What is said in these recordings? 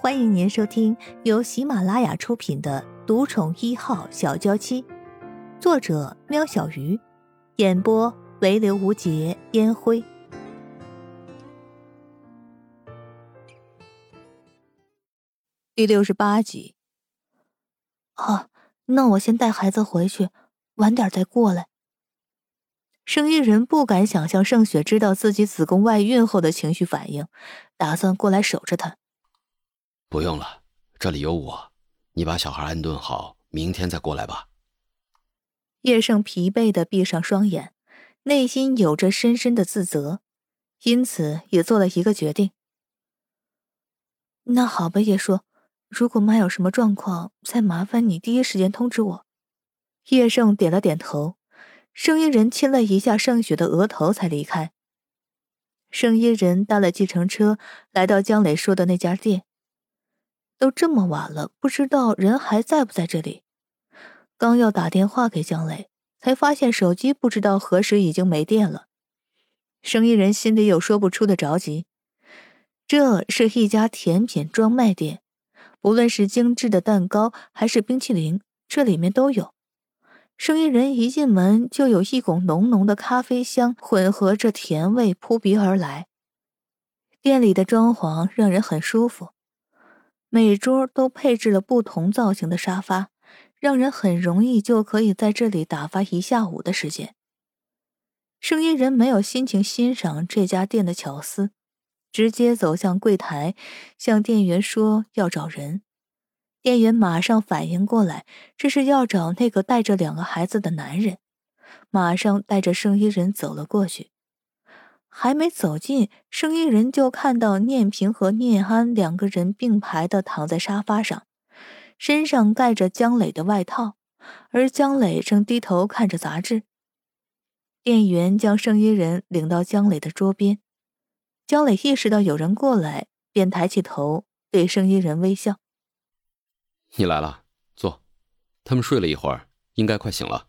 欢迎您收听由喜马拉雅出品的《独宠一号小娇妻》，作者：喵小鱼，演播：唯刘无节烟灰。第六十八集。啊，那我先带孩子回去，晚点再过来。生意人不敢想象盛雪知道自己子宫外孕后的情绪反应，打算过来守着她。不用了，这里有我。你把小孩安顿好，明天再过来吧。叶盛疲惫的闭上双眼，内心有着深深的自责，因此也做了一个决定。那好吧，叶叔，如果妈有什么状况，再麻烦你第一时间通知我。叶盛点了点头，声音人亲了一下盛雪的额头，才离开。盛音人搭了计程车，来到江磊说的那家店。都这么晚了，不知道人还在不在这里。刚要打电话给江磊，才发现手机不知道何时已经没电了。生意人心里有说不出的着急。这是一家甜品专卖店，不论是精致的蛋糕还是冰淇淋，这里面都有。生意人一进门，就有一股浓浓的咖啡香混合着甜味扑鼻而来。店里的装潢让人很舒服。每桌都配置了不同造型的沙发，让人很容易就可以在这里打发一下午的时间。声音人没有心情欣赏这家店的巧思，直接走向柜台，向店员说要找人。店员马上反应过来，这是要找那个带着两个孩子的男人，马上带着声音人走了过去。还没走近，声音人就看到念平和念安两个人并排的躺在沙发上，身上盖着江磊的外套，而江磊正低头看着杂志。店员将声音人领到江磊的桌边，江磊意识到有人过来，便抬起头对声音人微笑：“你来了，坐。他们睡了一会儿，应该快醒了。”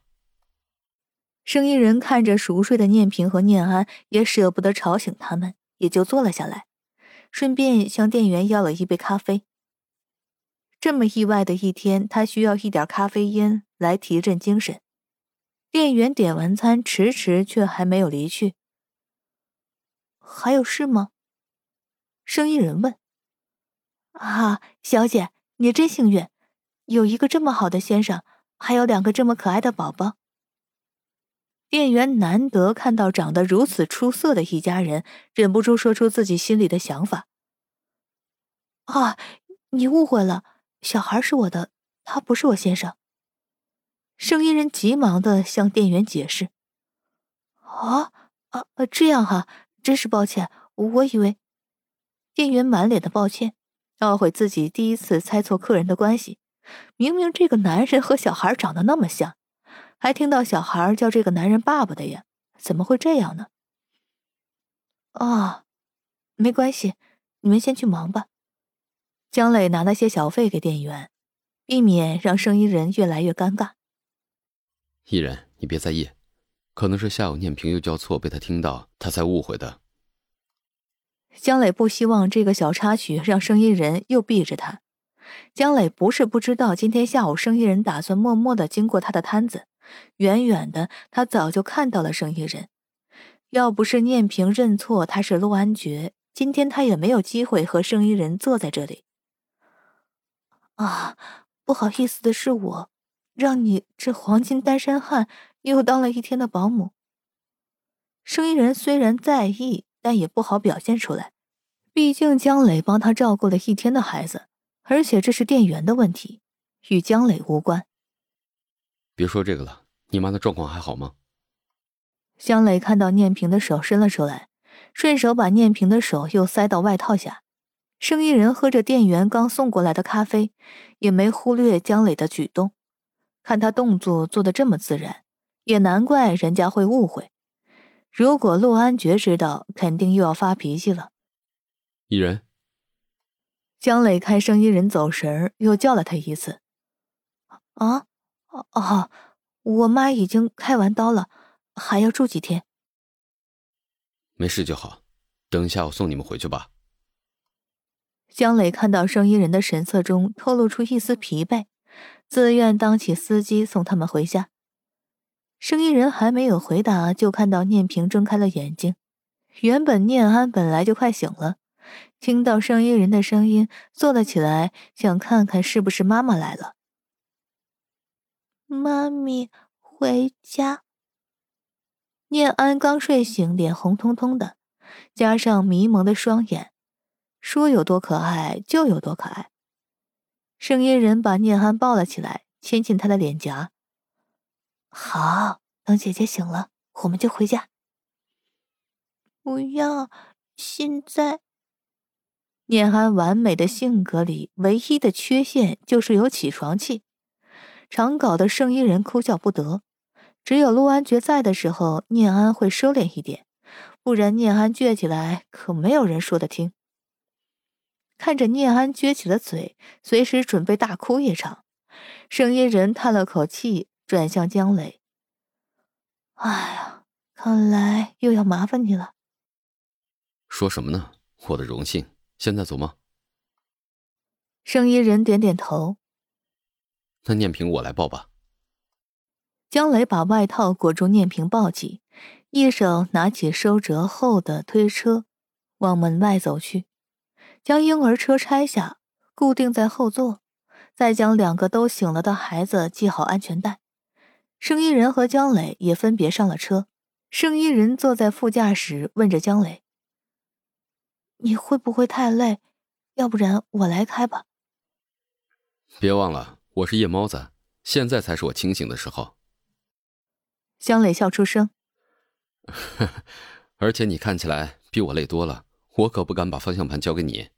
生意人看着熟睡的念平和念安，也舍不得吵醒他们，也就坐了下来，顺便向店员要了一杯咖啡。这么意外的一天，他需要一点咖啡因来提振精神。店员点完餐，迟迟却还没有离去。还有事吗？生意人问。啊，小姐，你真幸运，有一个这么好的先生，还有两个这么可爱的宝宝。店员难得看到长得如此出色的一家人，忍不住说出自己心里的想法。啊，你误会了，小孩是我的，他不是我先生。生意人急忙的向店员解释。啊啊，这样哈，真是抱歉，我以为。店员满脸的抱歉，懊悔自己第一次猜错客人的关系，明明这个男人和小孩长得那么像。还听到小孩叫这个男人爸爸的呀？怎么会这样呢？啊，没关系，你们先去忙吧。江磊拿了些小费给店员，避免让生意人越来越尴尬。艺人，你别在意，可能是下午念平又叫错，被他听到，他才误会的。江磊不希望这个小插曲让生意人又避着他。江磊不是不知道，今天下午生意人打算默默的经过他的摊子。远远的，他早就看到了生意人。要不是念平认错他是陆安觉，今天他也没有机会和生意人坐在这里。啊，不好意思的是我，让你这黄金单身汉又当了一天的保姆。生意人虽然在意，但也不好表现出来，毕竟江磊帮他照顾了一天的孩子，而且这是店员的问题，与江磊无关。别说这个了，你妈的状况还好吗？江磊看到念平的手伸了出来，顺手把念平的手又塞到外套下。生意人喝着店员刚送过来的咖啡，也没忽略江磊的举动。看他动作做的这么自然，也难怪人家会误会。如果陆安觉知道，肯定又要发脾气了。艺人，江磊看生意人走神又叫了他一次。啊？哦哦，我妈已经开完刀了，还要住几天。没事就好，等一下我送你们回去吧。江磊看到生意人的神色中透露出一丝疲惫，自愿当起司机送他们回家。生意人还没有回答，就看到念平睁开了眼睛。原本念安本来就快醒了，听到生意人的声音，坐了起来，想看看是不是妈妈来了。妈咪，回家。念安刚睡醒，脸红彤彤的，加上迷蒙的双眼，说有多可爱就有多可爱。声音人把念安抱了起来，亲亲她的脸颊。好，等姐姐醒了，我们就回家。不要，现在。念安完美的性格里唯一的缺陷就是有起床气，常搞得圣衣人哭笑不得。只有陆安觉在的时候，念安会收敛一点，不然念安倔起来可没有人说得听。看着念安撅起了嘴，随时准备大哭一场，声音人叹了口气，转向江磊：“哎呀，看来又要麻烦你了。”“说什么呢？我的荣幸。现在走吗？”圣衣人点点头。“那念平我来抱吧。”江磊把外套裹住念平，抱起，一手拿起收折后的推车，往门外走去，将婴儿车拆下，固定在后座，再将两个都醒了的孩子系好安全带。生意人和江磊也分别上了车。生意人坐在副驾驶，问着江磊：“你会不会太累？要不然我来开吧。”别忘了，我是夜猫子，现在才是我清醒的时候。江磊笑出声，而且你看起来比我累多了，我可不敢把方向盘交给你。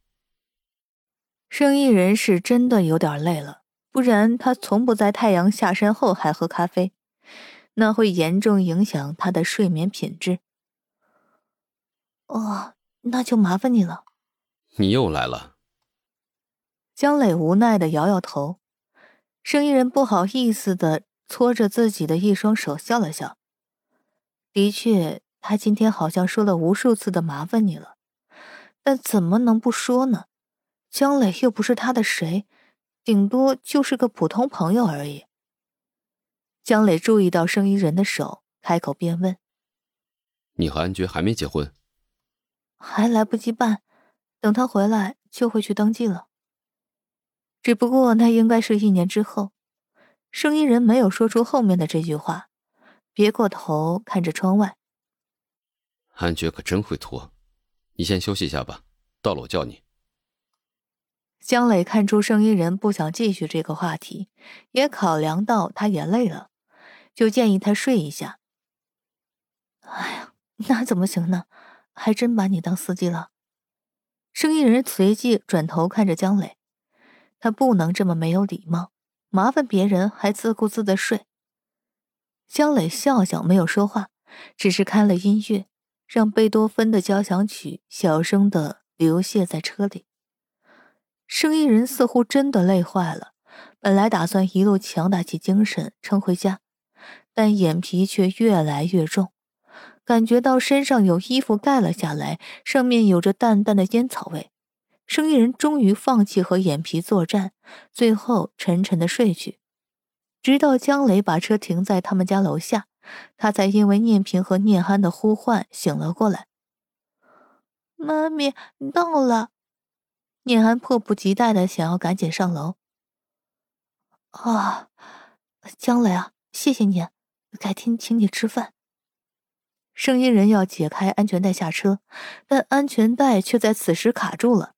生意人是真的有点累了，不然他从不在太阳下山后还喝咖啡，那会严重影响他的睡眠品质。哦，那就麻烦你了。你又来了。江磊无奈的摇摇头，生意人不好意思的。搓着自己的一双手，笑了笑。的确，他今天好像说了无数次的麻烦你了，但怎么能不说呢？江磊又不是他的谁，顶多就是个普通朋友而已。江磊注意到生意人的手，开口便问：“你和安觉还没结婚？”“还来不及办，等他回来就会去登记了。只不过那应该是一年之后。”声音人没有说出后面的这句话，别过头看着窗外。安觉可真会拖，你先休息一下吧，到了我叫你。江磊看出声音人不想继续这个话题，也考量到他也累了，就建议他睡一下。哎呀，那怎么行呢？还真把你当司机了。声音人随即转头看着江磊，他不能这么没有礼貌。麻烦别人还自顾自的睡。江磊笑笑，没有说话，只是开了音乐，让贝多芬的交响曲小声的流泻在车里。生意人似乎真的累坏了，本来打算一路强打起精神撑回家，但眼皮却越来越重，感觉到身上有衣服盖了下来，上面有着淡淡的烟草味。生意人终于放弃和眼皮作战，最后沉沉的睡去，直到江磊把车停在他们家楼下，他才因为念平和念安的呼唤醒了过来。妈咪到了，念安迫不及待的想要赶紧上楼。啊，江磊啊，谢谢你，改天请你吃饭。声音人要解开安全带下车，但安全带却在此时卡住了。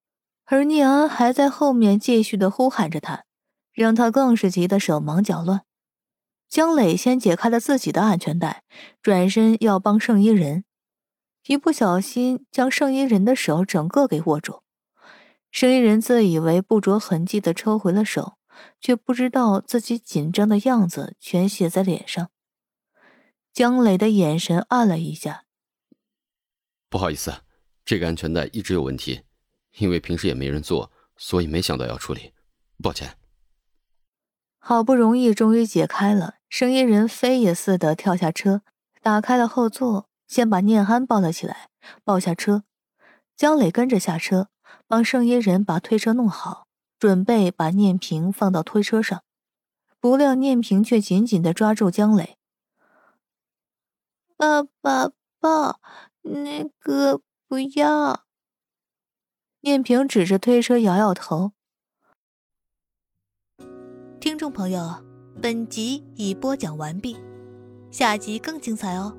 而聂安还在后面继续的呼喊着他，让他更是急得手忙脚乱。江磊先解开了自己的安全带，转身要帮圣衣人，一不小心将圣衣人的手整个给握住。圣衣人自以为不着痕迹的抽回了手，却不知道自己紧张的样子全写在脸上。江磊的眼神暗了一下，不好意思，这个安全带一直有问题。因为平时也没人做，所以没想到要处理，抱歉。好不容易终于解开了，声音人飞也似的跳下车，打开了后座，先把念安抱了起来，抱下车。江磊跟着下车，帮圣衣人把推车弄好，准备把念平放到推车上。不料念平却紧紧的抓住江磊：“爸爸，爸，那个不要。”念平指着推车摇摇头。听众朋友，本集已播讲完毕，下集更精彩哦。